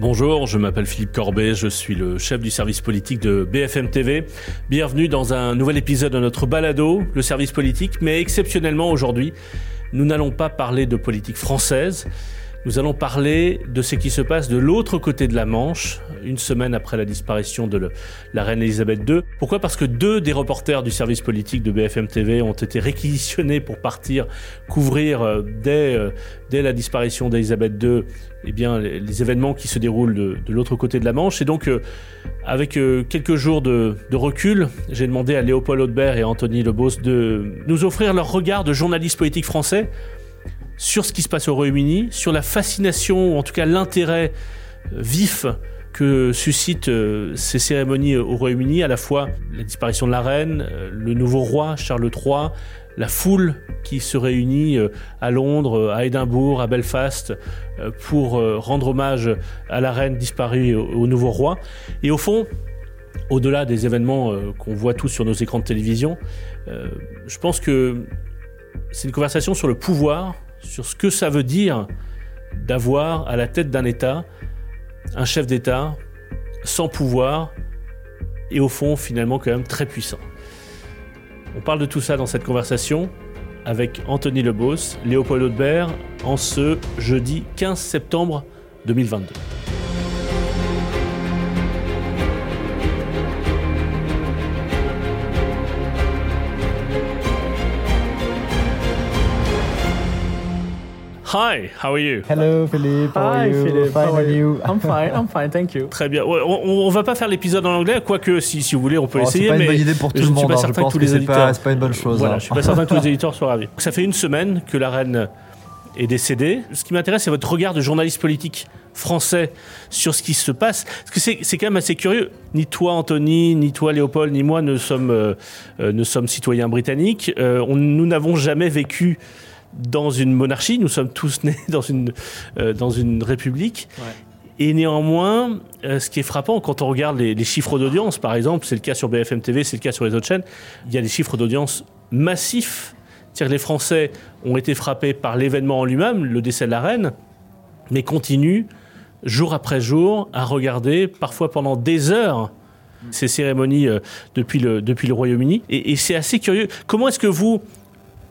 Bonjour, je m'appelle Philippe Corbet, je suis le chef du service politique de BFM TV. Bienvenue dans un nouvel épisode de notre balado, le service politique, mais exceptionnellement aujourd'hui, nous n'allons pas parler de politique française, nous allons parler de ce qui se passe de l'autre côté de la Manche, une semaine après la disparition de la reine Elisabeth II. Pourquoi? Parce que deux des reporters du service politique de BFM TV ont été réquisitionnés pour partir couvrir euh, dès, euh, dès la disparition d'Elisabeth II eh bien, les, événements qui se déroulent de, l'autre côté de la Manche. Et donc, euh, avec quelques jours de, de recul, j'ai demandé à Léopold Audebert et à Anthony Lebos de nous offrir leur regard de journalistes politiques français sur ce qui se passe au Royaume-Uni, sur la fascination, ou en tout cas l'intérêt vif que suscitent euh, ces cérémonies au Royaume-Uni, à la fois la disparition de la reine, euh, le nouveau roi Charles III, la foule qui se réunit euh, à Londres, à Édimbourg, à Belfast, pour rendre hommage à la reine disparue au nouveau roi. Et au fond, au-delà des événements qu'on voit tous sur nos écrans de télévision, je pense que c'est une conversation sur le pouvoir, sur ce que ça veut dire d'avoir à la tête d'un État un chef d'État sans pouvoir et au fond finalement quand même très puissant. On parle de tout ça dans cette conversation avec Anthony Lebos, Léopold Audebert en ce jeudi 15 septembre 2022. Hi, how are you? Hello, Philippe. How Hi, are you? Philippe. Fine, How are you? I'm fine. I'm fine. Thank you. Très bien. Ouais, on, on va pas faire l'épisode en anglais, quoique si, si vous voulez, on peut Oh, essayer. c'est pas mais une bonne idée pour tout je le ne suis monde. pas hein. Je certain que tous que les pas, c'est pas une bonne chose. Voilà, hein. je suis pas certain que tous les éditeurs soient ravis. Ça fait une semaine que la reine est décédée. Ce qui m'intéresse, c'est votre regard de journaliste politique français sur ce qui se passe. Parce que c'est c'est quand même assez curieux. Ni toi, Anthony, ni toi, Léopold, ni moi ne sommes, euh, euh, ne sommes citoyens britanniques. Euh, on- nous n'avons jamais vécu dans une monarchie. Nous sommes tous nés dans une, euh, dans une république. Et néanmoins, euh, ce qui est frappant quand on regarde les, les chiffres d'audience, par exemple, c'est le cas sur BFM TV, c'est le cas sur les autres chaînes, il y a des chiffres d'audience massifs. C'est-à-dire les Français ont été frappés par l'événement en lui-même, le décès de la reine, mais continuent jour après jour à regarder, parfois pendant des heures, ces cérémonies euh, depuis le, depuis le Royaume-Uni. Et, et c'est assez curieux. Comment est-ce que vous...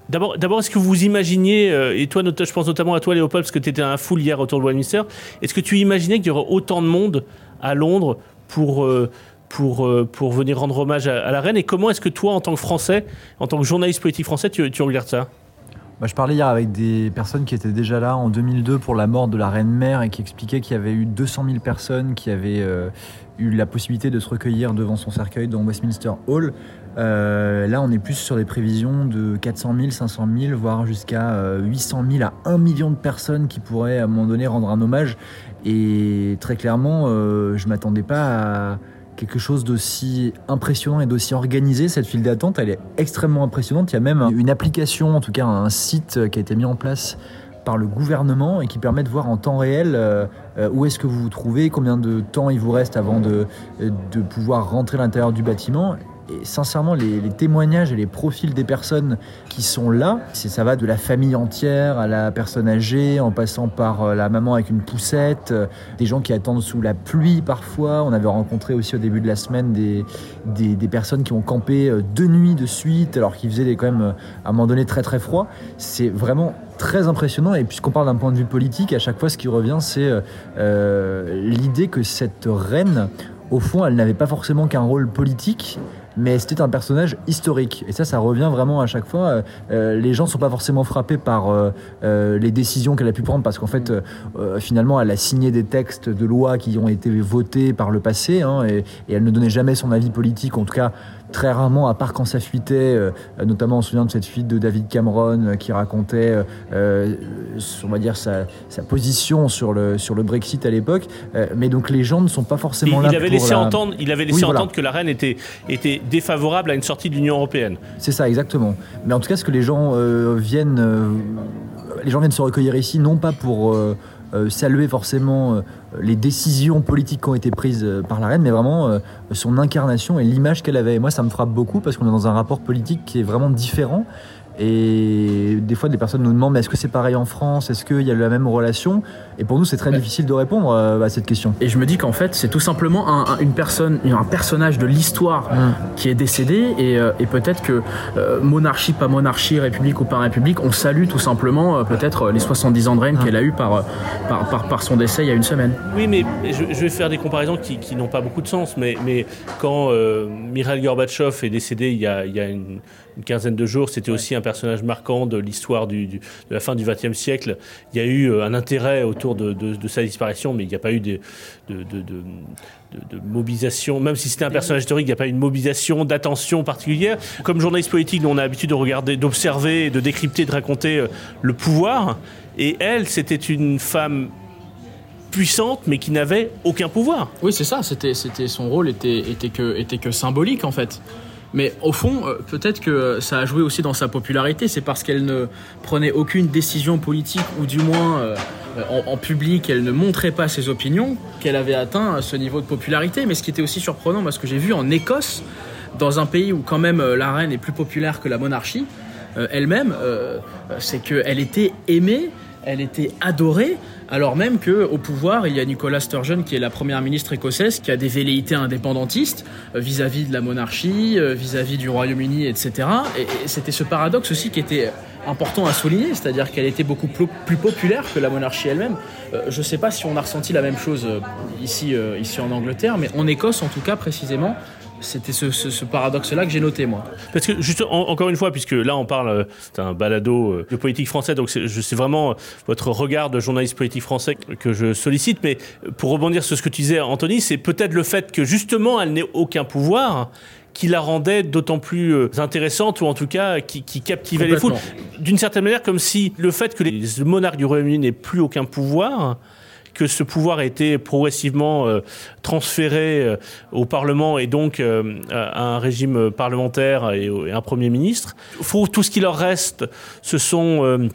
D'abord, d'abord, est-ce que vous imaginiez, euh, et toi, je pense notamment à toi, Léopold, parce que tu étais un foule hier autour de Westminster, est-ce que tu imaginais qu'il y aurait autant de monde à Londres pour, euh, pour, euh, pour venir rendre hommage à, la reine? Et comment est-ce que toi, en tant que Français, en tant que journaliste politique français, tu, regardes ça? Bah, je parlais hier avec des personnes qui étaient déjà là en 2002 pour la mort de la reine mère et qui expliquaient qu'il y avait eu 200 000 personnes qui avaient eu la possibilité de se recueillir devant son cercueil dans Westminster Hall. Euh, là, on est plus sur des prévisions de 400 000, 500 000, voire jusqu'à euh, 800 000 à 1 million de personnes qui pourraient à un moment donné rendre un hommage. Et très clairement, euh, je m'attendais pas à quelque chose d'aussi impressionnant et d'aussi organisé. Cette file d'attente, elle est extrêmement impressionnante. Il y a même une application, en tout cas un site qui a été mis en place par le gouvernement et qui permet de voir en temps réel euh, euh, où est-ce que vous vous trouvez, combien de temps il vous reste avant de pouvoir rentrer à l'intérieur du bâtiment. Et sincèrement, les, témoignages et les profils des personnes qui sont là, ça va de la famille entière à la personne âgée, en passant par euh, la maman avec une poussette, euh, des gens qui attendent sous la pluie parfois. On avait rencontré aussi au début de la semaine des, des, personnes qui ont campé euh, deux nuits de suite, alors qu'il faisait quand même à un moment donné très très froid. C'est vraiment très impressionnant. Et puisqu'on parle d'un point de vue politique, à chaque fois ce qui revient, c'est l'idée que cette reine, au fond, elle n'avait pas forcément qu'un rôle politique, mais c'était un personnage historique. Et ça, ça revient vraiment à chaque fois. Euh, euh, les gens ne sont pas forcément frappés par euh, les décisions qu'elle a pu prendre, parce qu'en fait, finalement, elle a signé des textes de loi qui ont été votés par le passé, hein, et elle ne donnait jamais son avis politique, en tout cas très rarement, à part quand ça fuitait, euh, notamment on se souvient de cette fuite de David Cameron euh, qui racontait, euh, on va dire, sa, sa position sur le, sur le Brexit à l'époque. Mais donc les gens ne sont pas forcément là il avait pour laissé la- entendre, il avait laissé Oui, voilà. entendre que la reine était, était défavorable à une sortie de l'Union européenne. C'est ça, exactement. Mais en tout cas, ce que les gens viennent, les gens viennent se recueillir ici, non pas pour saluer forcément euh, les décisions politiques qui ont été prises euh, par la reine, mais vraiment euh, son incarnation et l'image qu'elle avait. Et moi, ça me frappe beaucoup parce qu'on est dans un rapport politique qui est vraiment différent. Et des fois, des personnes nous demandent mais est-ce que c'est pareil en France? Est-ce qu'il y a la même relation? Et pour nous, c'est très Ouais. difficile de répondre euh, à cette question. Et je me dis qu'en fait, c'est tout simplement un, un- une personne, un personnage de l'histoire qui est décédé. Et, euh, et peut-être que euh, monarchie, pas monarchie, république ou pas république, on salue tout simplement euh, peut-être les 70 ans de règne qu'elle a eu par, par, par, par son décès il y a une semaine. Oui, mais je, je vais faire des comparaisons qui, qui n'ont pas beaucoup de sens. Mais, mais quand euh, Mikhail Gorbatchev est décédé il y a, il y a une, une quinzaine de jours, c'était aussi un personnage marquant de l'histoire du, du- de la fin du XXe siècle. Il y a eu un intérêt autour de, de- de sa disparition, mais il n'y a pas eu de, de, de- de- de- de mobilisation. Même si c'était un personnage historique, il n'y a pas eu une mobilisation, d'attention particulière. Comme journaliste politique, nous, on a l'habitude de regarder, d'observer, de décrypter, de raconter euh, le pouvoir. Et elle, c'était une femme puissante, mais qui n'avait aucun pouvoir. Oui, c'est ça. C'était, c'était son rôle était, était que, était que symbolique en fait. Mais au fond, euh, peut-être que ça a joué aussi dans sa popularité. C'est parce qu'elle ne prenait aucune décision politique, ou du moins euh, en, public, elle ne montrait pas ses opinions, qu'elle avait atteint ce niveau de popularité. Mais ce qui était aussi surprenant, moi, ce que j'ai vu en Écosse, dans un pays où quand même euh, la reine est plus populaire que la monarchie, euh, elle-même, euh, euh, c'est qu'elle était aimée, elle était adorée, alors même que au pouvoir, il y a Nicola Sturgeon, qui est la première ministre écossaise, qui a des velléités indépendantistes euh, vis-à-vis de la monarchie, euh, vis-à-vis du Royaume-Uni, etc. Et, c'était ce paradoxe aussi qui était important à souligner, c'est-à-dire qu'elle était beaucoup plus populaire que la monarchie elle-même. Euh, je ne sais pas si on a ressenti la même chose ici, ici en Angleterre, mais en Écosse, en tout cas, précisément, c'était ce, ce- ce paradoxe-là que j'ai noté, moi. Parce que, juste, en- encore une fois, puisque là, on parle, euh, c'est un balado euh, de politique français, donc c'est vraiment euh, votre regard de journaliste politique français que je sollicite. Mais euh, pour rebondir sur ce que tu disais, Anthony, c'est peut-être le fait que, justement, elle n'ait aucun pouvoir qui la rendait d'autant plus euh, intéressante ou en tout cas qui, qui captivait les foules. D'une certaine manière, comme si le fait que les monarques du Royaume-Uni n'aient plus aucun pouvoir, que ce pouvoir a été progressivement euh, transféré euh, au Parlement et donc euh, à un régime parlementaire et, un Premier ministre. Faut, tout ce qui leur reste, ce sont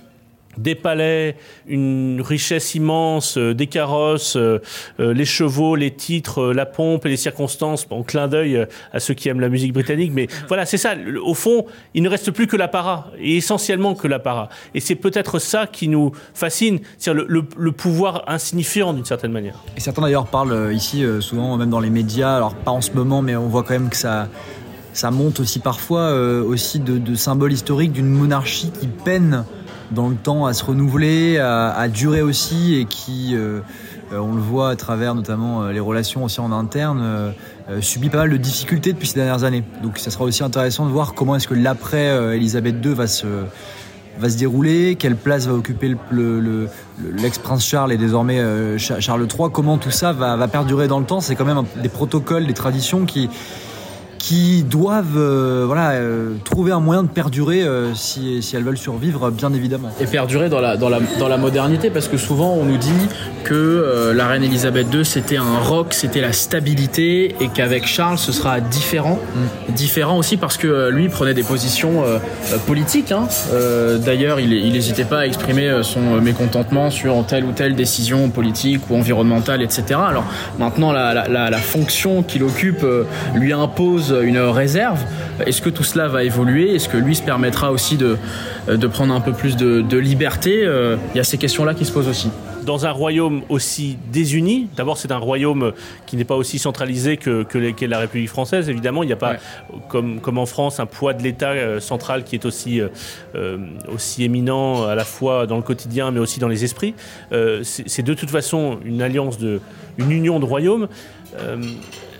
des palais, une richesse immense, euh, des carrosses, euh, euh, les chevaux, les titres, euh, la pompe et les circonstances, en clin d'œil à ceux qui aiment la musique britannique. Mais voilà, c'est ça. Au fond, il ne reste plus que l'apparat, et essentiellement que l'apparat. Et c'est peut-être ça qui nous fascine, c'est-à-dire le, le- le pouvoir insignifiant d'une certaine manière. Et certains d'ailleurs parlent ici, euh, souvent même dans les médias, alors pas en ce moment, mais on voit quand même que ça, ça monte aussi parfois euh, aussi de, de symboles historiques d'une monarchie qui peine dans le temps à se renouveler, à, durer aussi, et qui, euh, euh, on le voit à travers notamment euh, les relations aussi en interne, subit pas mal de difficultés depuis ces dernières années. Donc ça sera aussi intéressant de voir comment est-ce que l'après Elisabeth II va se va se dérouler, quelle place va occuper le- le- le- le- l'ex-prince Charles et désormais Cha- Charles III, comment tout ça va, perdurer dans le temps. C'est quand même des protocoles, des traditions qui, qui doivent euh, voilà, euh, trouver un moyen de perdurer euh, si, si elles veulent survivre, bien évidemment. et perdurer dans la, dans, la, dans la modernité parce que souvent on nous dit que la reine Elisabeth II c'était un roc, c'était la stabilité et qu'avec Charles ce sera différent. Différent aussi parce que lui prenait des positions politiques. hein. D'ailleurs il n'hésitait pas à exprimer son mécontentement sur telle ou telle décision politique ou environnementale, etc. Alors maintenant la, la, fonction qu'il occupe lui impose une réserve. Est-ce que tout cela va évoluer? Est-ce que lui se permettra aussi de, de prendre un peu plus de, de liberté? Euh, Il y a ces questions-là qui se posent aussi. dans un royaume aussi désuni, d'abord c'est un royaume qui n'est pas aussi centralisé que, que les- la République française, évidemment, il n'y a pas, Ouais. comme, comme en France, un poids de l'État euh, central qui est aussi, euh, aussi éminent à la fois dans le quotidien mais aussi dans les esprits. Euh, c'est, c'est de toute façon une alliance, de, une union de royaumes.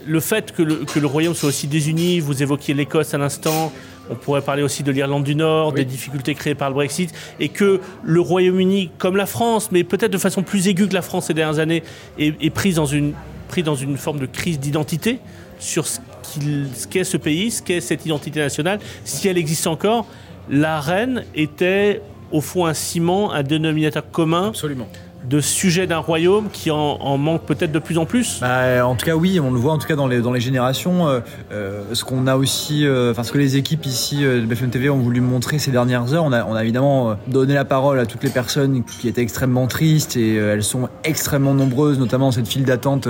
Le fait que le, que le royaume soit aussi désuni, vous évoquiez l'Écosse à l'instant, on pourrait parler aussi de l'Irlande du Nord, Oui. des difficultés créées par le Brexit, et que le Royaume-Uni, comme la France, mais peut-être de façon plus aiguë que la France ces dernières années, est, est pris, dans une, pris dans une forme de crise d'identité sur ce ce qu'est ce pays, ce qu'est cette identité nationale, si elle existe encore, la reine était au fond un ciment, un dénominateur commun Absolument de sujets d'un royaume qui en, manque peut-être de plus en plus? Bah, En tout cas, oui, on le voit en tout cas dans les, dans les générations. Euh, euh, ce qu'on a aussi, euh, enfin, ce que les équipes ici de BFM TV ont voulu montrer ces dernières heures, on a, on a évidemment donné la parole à toutes les personnes qui étaient extrêmement tristes et elles sont extrêmement nombreuses, notamment cette file d'attente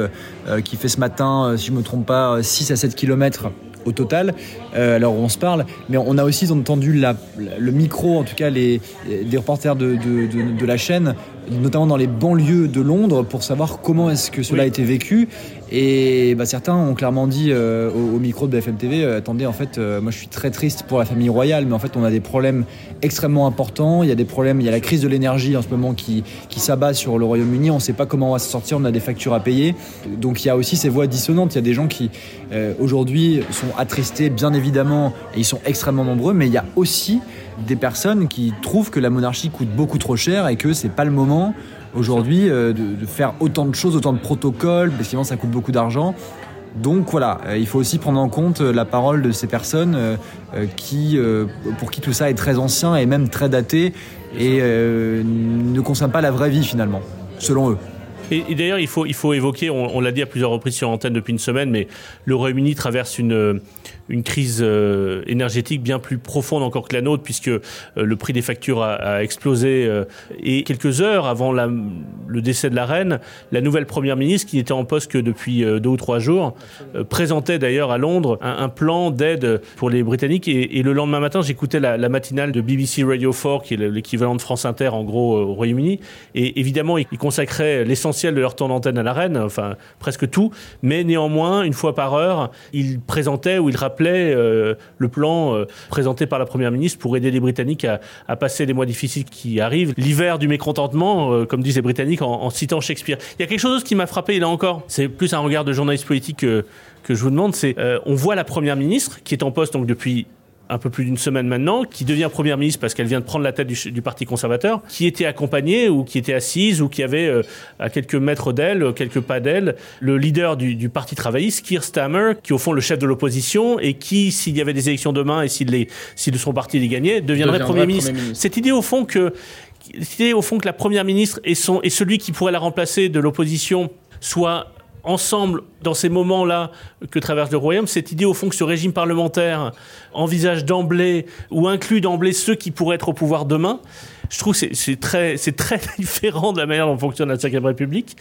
qui fait ce matin, si je me trompe pas, 6 à 7 kilomètres au total, alors on se parle, mais on a aussi entendu le micro, en tout cas les, des reporters de, de, la chaîne, notamment dans les banlieues de Londres, pour savoir comment est-ce que cela a été vécu. Et bah, certains ont clairement dit euh, au, micro de BFM TV, euh, attendez, en fait, moi je suis très triste pour la famille royale, mais en fait on a des problèmes extrêmement importants. Il y a des problèmes, il y a la crise de l'énergie en ce moment qui, qui s'abat sur le Royaume-Uni. On ne sait pas comment on va se sortir, on a des factures à payer. Donc il y a aussi ces voix dissonantes. Il y a des gens qui aujourd'hui sont attristés, bien évidemment, et ils sont extrêmement nombreux, mais il y a aussi des personnes qui trouvent que la monarchie coûte beaucoup trop cher et que c'est pas le moment aujourd'hui euh, de, faire autant de choses, autant de protocoles, parce que ça coûte beaucoup d'argent. Donc voilà, euh, il faut aussi prendre en compte euh, la parole de ces personnes qui, pour qui tout ça est très ancien et même très daté et ne concerne pas la vraie vie finalement, selon eux. Et, d'ailleurs, il faut, il faut évoquer, on, l'a dit à plusieurs reprises sur antenne depuis une semaine, mais le Royaume-Uni traverse une, une crise euh, énergétique bien plus profonde encore que la nôtre, puisque euh, le prix des factures a, explosé. Euh, et quelques heures avant le décès de la reine, la nouvelle première ministre, qui n'était en poste que depuis deux ou trois jours, présentait d'ailleurs à Londres un, plan d'aide pour les Britanniques. Et, le lendemain matin, j'écoutais la, la, matinale de BBC Radio 4, qui est l'équivalent de France Inter en gros au Royaume-Uni. Et évidemment, ils consacraient l'essentiel de leur temps d'antenne à la reine, enfin presque tout. Mais néanmoins, une fois par heure, ils présentaient ou ils rappelaient euh, le plan euh, présenté par la Première ministre pour aider les Britanniques à, passer les mois difficiles qui arrivent. L'hiver du mécontentement, euh, comme disent les Britanniques en, citant Shakespeare. Il y a quelque chose qui m'a frappé là encore. C'est plus un regard de journaliste politique que, que je vous demande. C'est on voit la Première ministre qui est en poste donc depuis un peu plus d'une semaine maintenant, qui devient première ministre parce qu'elle vient de prendre la tête du, Parti conservateur, qui était accompagnée ou qui était assise ou qui avait euh, à quelques mètres d'elle, quelques pas d'elle, le leader du, Parti travailliste, Keir Stammer, qui est au fond le chef de l'opposition et qui, s'il y avait des élections demain et s'il les, si son parti les gagnait, deviendrait, premier, ministre. Cette idée au fond que l'idée au fond que la première ministre et, son, et celui qui pourrait la remplacer de l'opposition soit ensemble dans ces moments-là que traverse le royaume, cette idée au fond que ce régime parlementaire envisage d'emblée ou inclut d'emblée ceux qui pourraient être au pouvoir demain, je trouve que c'est très, très différent de la manière dont fonctionne la Cinquième République.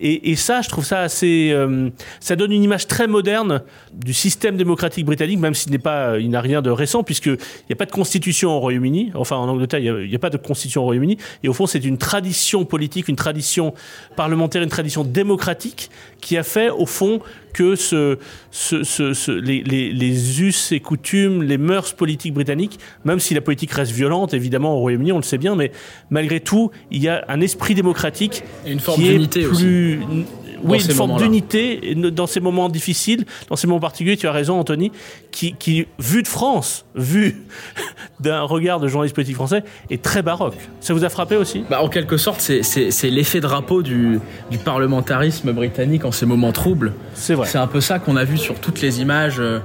Et, ça, je trouve ça assez. Euh, ça donne une image très moderne du système démocratique britannique, même s'il n'est pas, il n'a rien de récent, puisqu'il n'y a pas de constitution au Royaume-Uni. Enfin, en Angleterre, il n'y a, pas de constitution au Royaume-Uni. Et au fond, c'est une tradition politique, une tradition parlementaire, une tradition démocratique qui a fait, au fond, que ce, ce, ce, les, les, les, us et coutumes, les mœurs politiques britanniques, même si la politique reste violente, évidemment, au Royaume-Uni, on le sait bien, mais malgré tout, il y a un esprit démocratique et une forme qui est plus, aussi oui, une forme d'unité dans ces moments difficiles, dans ces moments particuliers, tu as raison Anthony, qui, qui vu de France, vu d'un regard de journaliste politique français, est très baroque. Ça vous a frappé aussi? Bah, En quelque sorte, c'est l'effet drapeau du, du parlementarisme britannique en ces moments troubles. C'est vrai. C'est un peu ça qu'on a vu sur toutes les images euh,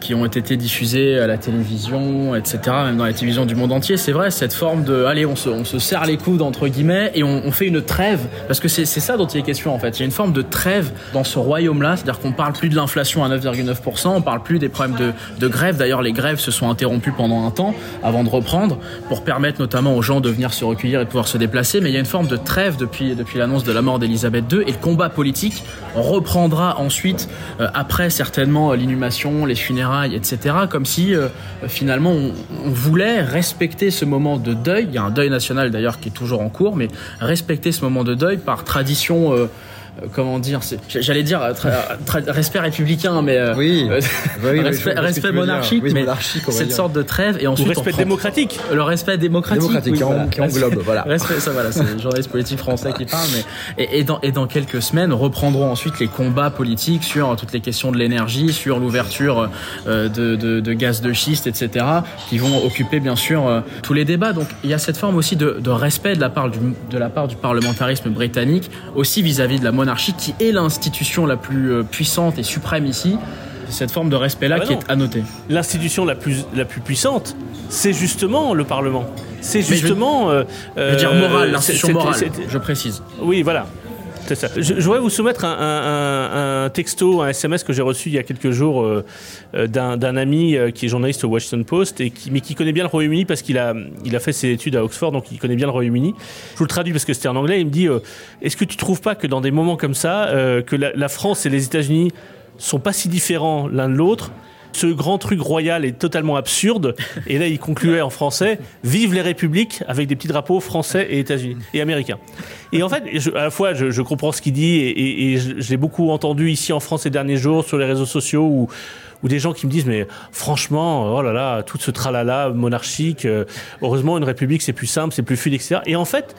qui ont été diffusées à la télévision, etc., même dans la télévision du monde entier. C'est vrai, cette forme de, allez, on se, on se serre les coudes, entre guillemets, et on, on fait une trêve, parce que c'est ça dont il est question en fait. Il y a une forme de trêve dans ce royaume-là, c'est-à-dire qu'on parle plus de l'inflation à 9,9%, on parle plus des problèmes de, grève. D'ailleurs, les grèves se sont interrompues pendant un temps avant de reprendre pour permettre notamment aux gens de venir se recueillir et pouvoir se déplacer. Mais il y a une forme de trêve depuis, depuis l'annonce de la mort d'Elisabeth II et le combat politique reprendra ensuite, euh, après certainement l'inhumation, les funérailles, etc. Comme si euh, finalement on, voulait respecter ce moment de deuil. Il y a un deuil national d'ailleurs qui est toujours en cours, mais respecter ce moment de deuil par tradition. Euh, euh, comment dire, j'allais dire euh, respect républicain, mais euh, oui, respect, monarchique, mais cette sorte de trêve et ensuite le respect démocratique, le respect démocratique, qui, englobe, voilà. Respect, ça voilà, c'est le journaliste politique français qui parle, mais et, dans et dans quelques semaines reprendront ensuite les combats politiques sur toutes les questions de l'énergie, sur l'ouverture de, de, de, gaz de schiste, etc., qui vont occuper bien sûr tous les débats. Donc il y a cette forme aussi de, de respect de la part du de la part du parlementarisme britannique, aussi vis-à-vis -vis de la monarchie qui est l'institution la plus euh, puissante et suprême ici, cette forme de respect-là Ah bah qui non. est à noter. L'institution la plus, la plus puissante, c'est justement le Parlement. C'est je- justement. euh, Je veux dire euh, morale, l'institution morale, je précise. Oui, voilà. C'est ça. Je, je voudrais vous soumettre un, un- un- texto, un SMS que j'ai reçu il y a quelques jours euh, euh, d'un d'un ami euh, qui est journaliste au Washington Post, et qui, mais qui connaît bien le Royaume-Uni parce qu'il a, il a fait ses études à Oxford, donc il connaît bien le Royaume-Uni. Je vous le traduis parce que c'était en anglais. Il me dit euh, Est-ce que tu trouves pas que dans des moments comme ça, euh, que la, la France et les États-Unis sont pas si différents l'un de l'autre ce grand truc royal est totalement absurde. Et là, il concluait en français Vive les républiques avec des petits drapeaux français et États-Unis et américains. Et en fait, à la fois, je, comprends ce qu'il dit et, je, l'ai beaucoup entendu ici en France ces derniers jours sur les réseaux sociaux où, où des gens qui me disent mais franchement, oh là là, tout ce tralala monarchique, euh, heureusement une république c'est plus simple, c'est plus fluide, etc. Et en fait,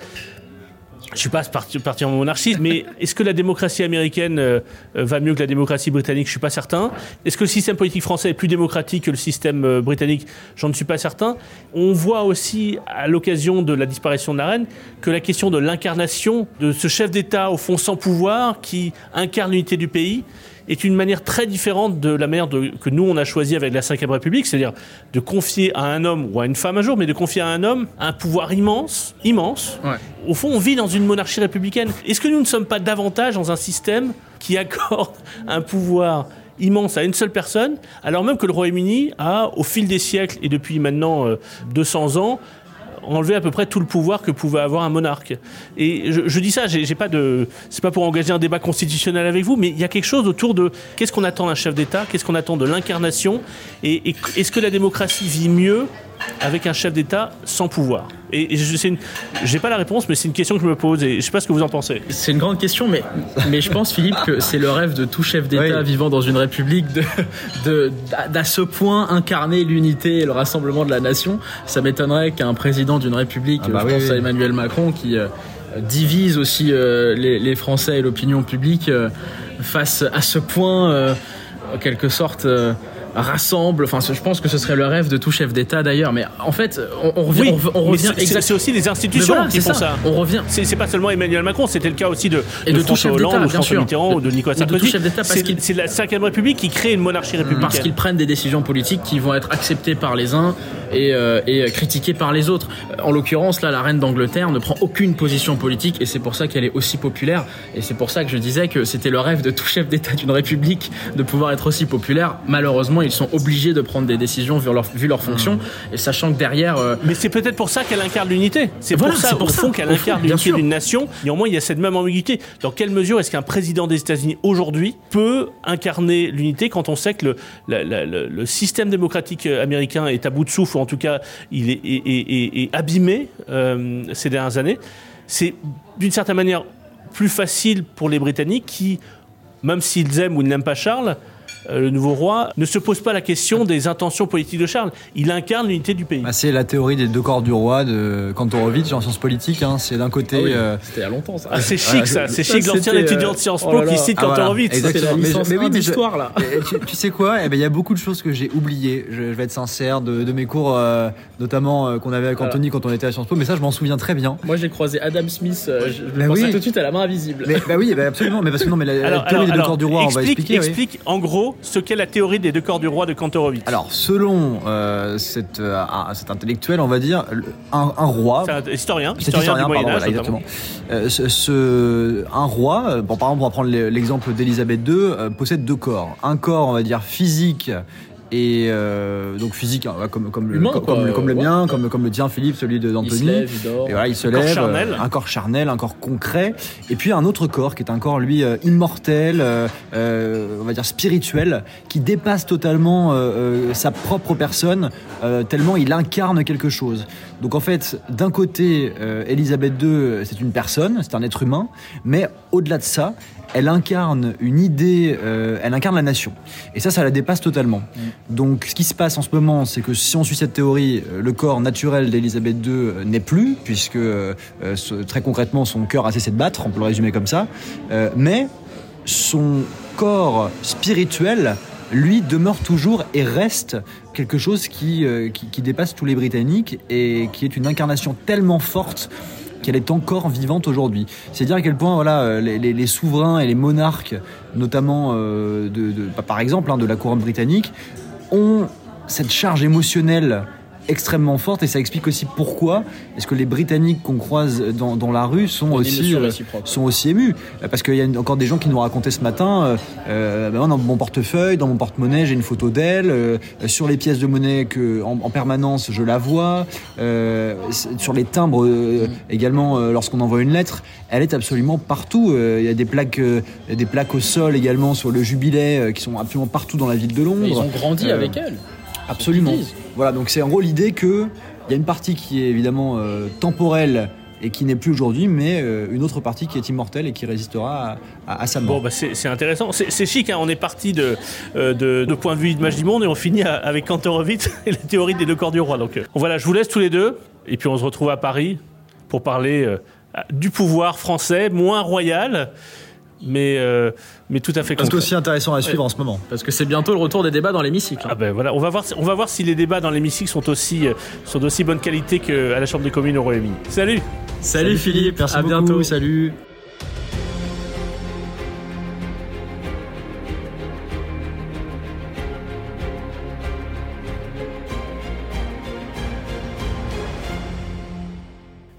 je suis pas parti, en monarchiste, mais est-ce que la démocratie américaine euh, euh, va mieux que la démocratie britannique? Je suis pas certain. Est-ce que le système politique français est plus démocratique que le système euh, britannique? J'en suis pas certain. On voit aussi, à l'occasion de la disparition de la reine, que la question de l'incarnation de ce chef d'État au fond sans pouvoir qui incarne l'unité du pays est une manière très différente de la manière de- que nous on a choisi avec la Ve République, c'est-à-dire de confier à un homme ou à une femme un jour, mais de confier à un homme un pouvoir immense, immense. Ouais. Au fond, on vit dans une monarchie républicaine. Est-ce que nous ne sommes pas davantage dans un système qui accorde un pouvoir immense à une seule personne, alors même que le Royaume-Uni a, au fil des siècles et depuis maintenant euh, 200 ans, enlevé à peu près tout le pouvoir que pouvait avoir un monarque. Et je, dis ça, j'ai pas de, c'est pas pour engager un débat constitutionnel avec vous, mais il y a quelque chose autour de qu'est-ce qu'on attend d'un chef d'État, qu'est-ce qu'on attend de l'incarnation, et est-ce que la démocratie vit mieux avec un chef d'État sans pouvoir Et, je j'ai pas la réponse, mais c'est une question que je me pose et je sais pas ce que vous en pensez. C'est une grande question, mais, mais je pense, Philippe, que c'est le rêve de tout chef d'État Oui. vivant dans une république de, de, d'à- ce point incarner l'unité et le rassemblement de la nation. Ça m'étonnerait qu'un président d'une république, Ah bah je oui, pense oui. à Emmanuel Macron, qui euh, divise aussi euh, les, les Français et l'opinion publique, euh, fasse à ce point, euh, en quelque sorte, euh, rassemble. Enfin, je pense que ce serait le rêve de tout chef d'État d'ailleurs. Mais en fait, on, on revient, Oui, on, on mais revient c'est- exact- aussi les institutions voilà, qui font ça. ça. On revient. C'est pas seulement Emmanuel Macron, c'était le cas aussi de, Et de tout François Hollande, ou François sûr. Mitterrand, ou de Nicolas Et de tout Sarkozy. C'est la Cinquième République qui crée une monarchie républicaine. Parce qu'ils prennent des décisions politiques qui vont être acceptées par les uns et, euh, et critiquées par les autres. En l'occurrence, là, la reine d'Angleterre ne prend aucune position politique et c'est pour ça qu'elle est aussi populaire. Et c'est pour ça que je disais que c'était le rêve de tout chef d'État d'une république de pouvoir être aussi populaire. Malheureusement, ils sont obligés de prendre des décisions vu leur, vu leur fonction et sachant que derrière, euh, Mais c'est peut-être pour ça qu'elle incarne l'unité. C'est Voilà, pour ça, pour au fond, qu'elle incarne l'unité d'une nation. Néanmoins, il y a cette même ambiguïté. Dans quelle mesure est-ce qu'un président des États-Unis aujourd'hui peut incarner l'unité quand on sait que le, la- la- le- le système démocratique euh, américain est à bout de souffle, ou en tout cas, il est, abîmé euh, ces dernières années. C'est d'une certaine manière plus facile pour les Britanniques qui, même s'ils aiment ou ils n'aiment pas Charles, le nouveau roi, ne se pose pas la question des intentions politiques de Charles. Il incarne l'unité du pays. Bah, c'est la théorie des deux corps du roi de Kantorowicz en sciences politiques. hein. C'est d'un côté. ah oui, euh, c'était il y a longtemps ça. Ah, c'est chic Ouais, ça, c'est chic l'ancien c'était, étudiant de euh, Sciences oh Po là qui cite Ah. Kantorowicz. C'était la Mais licence mais oui, 1 mais je- d'histoire là. Tu, tu sais quoi? Eh ben, Il y a beaucoup de choses que j'ai oubliées. Je, je vais être sincère de, de mes cours, euh, notamment euh, qu'on avait avec Voilà. Anthony quand on était à Sciences Po. Mais ça, je m'en souviens très bien. Moi j'ai croisé Adam Smith, euh, je, Bah pensais oui. tout de suite à la main invisible. Mais, bah oui, bah absolument. Mais parce que non, mais la, théorie alors, des deux alors, corps du roi, on va explique, expliquer. oui. explique en gros ce qu'est la théorie des deux corps du roi de Kantorowicz. Alors, selon euh, cet, euh, cet intellectuel, on va dire, un, un roi. c'est un historien, C'est historien, historien, du voilà, exactement. Euh, ce, ce- un roi, bon, par exemple, on va prendre le- l'exemple d'Élisabeth II, possède deux corps. Un corps, on va dire, physique et euh, donc physique, hein, comme, comme, le, Humain, comme, quoi, comme le- comme le ouais. mien, comme, comme le tien, Philippe, celui de- il se d'Anthony. Et voilà, il se Un corps lève, charnel. euh, un corps charnel, un corps concret, et puis un autre corps qui est un corps lui euh, immortel, euh, on va dire spirituel, qui dépasse totalement euh, sa propre personne, tellement il incarne quelque chose. Donc en fait, d'un côté, Elisabeth II, c'est une personne, c'est un être humain, mais au-delà de ça, elle incarne une idée, euh, elle incarne la nation. Et ça, ça la dépasse totalement. Donc, ce qui se passe en ce moment, c'est que si on suit cette théorie, euh, le corps naturel d'Elisabeth II euh, n'est plus, puisque euh, ce- très concrètement, son cœur a cessé de battre, on peut le résumer comme ça. Euh, mais son corps spirituel, lui, demeure toujours et reste quelque chose qui, qui, qui dépasse tous les Britanniques et qui est une incarnation tellement forte qu'elle est encore vivante aujourd'hui. C'est dire à quel point euh, les, souverains et les monarques, notamment euh, bah, par exemple hein, de la couronne britannique, ont cette charge émotionnelle extrêmement forte et ça explique aussi pourquoi est-ce que les Britanniques qu'on croise dans, dans la rue sont aussi euh, sont aussi émus. Euh, parce qu'il y a encore des gens qui nous racontaient ce matin euh, ben moi, dans mon portefeuille dans mon porte-monnaie j'ai une photo d'elle euh, sur les pièces de monnaie que en, en permanence je la vois sur les timbres euh, également lorsqu'on envoie une lettre. Elle est absolument partout il y a des plaques des plaques au sol également sur le jubilé qui sont absolument partout dans la ville de Londres Mais ils ont grandi avec elle. Absolument. Voilà, donc c'est en gros l'idée que il y a une partie qui est évidemment euh, temporelle et qui n'est plus aujourd'hui, mais euh, une autre partie qui est immortelle et qui résistera à, sa mort. Bon, bah c'est intéressant. C'est chic, hein. on est parti de, euh, de, de point de vue image du monde et on finit avec Kantorowicz et la théorie des deux corps du roi. Donc voilà, je vous laisse tous les deux et puis on se retrouve à Paris pour parler du pouvoir français, moins royal, mais, euh, mais tout à fait C'est concret. aussi intéressant à suivre en ce moment. Parce que c'est bientôt le retour des débats dans l'hémicycle. hein. Ah ben voilà, on va voir, si- on va voir si les débats dans l'hémicycle sont aussi, euh, sont d'aussi bonne qualité qu'à la Chambre des communes au Royaume-Uni. Salut Salut, Philippe, merci à beaucoup, bientôt. Salut.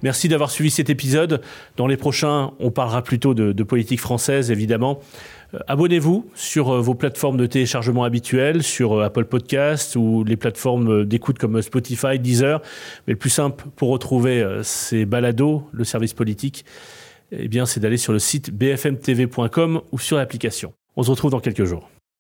Merci d'avoir suivi cet épisode. Dans les prochains, on parlera plutôt de, politique française, évidemment. Euh, Abonnez-vous sur euh, vos plateformes de téléchargement habituelles, sur euh, Apple Podcasts ou les plateformes d'écoute comme Spotify, Deezer. Mais le plus simple pour retrouver ces balados, le service politique, eh bien, c'est d'aller sur le site bfmtv.com ou sur l'application. On se retrouve dans quelques jours.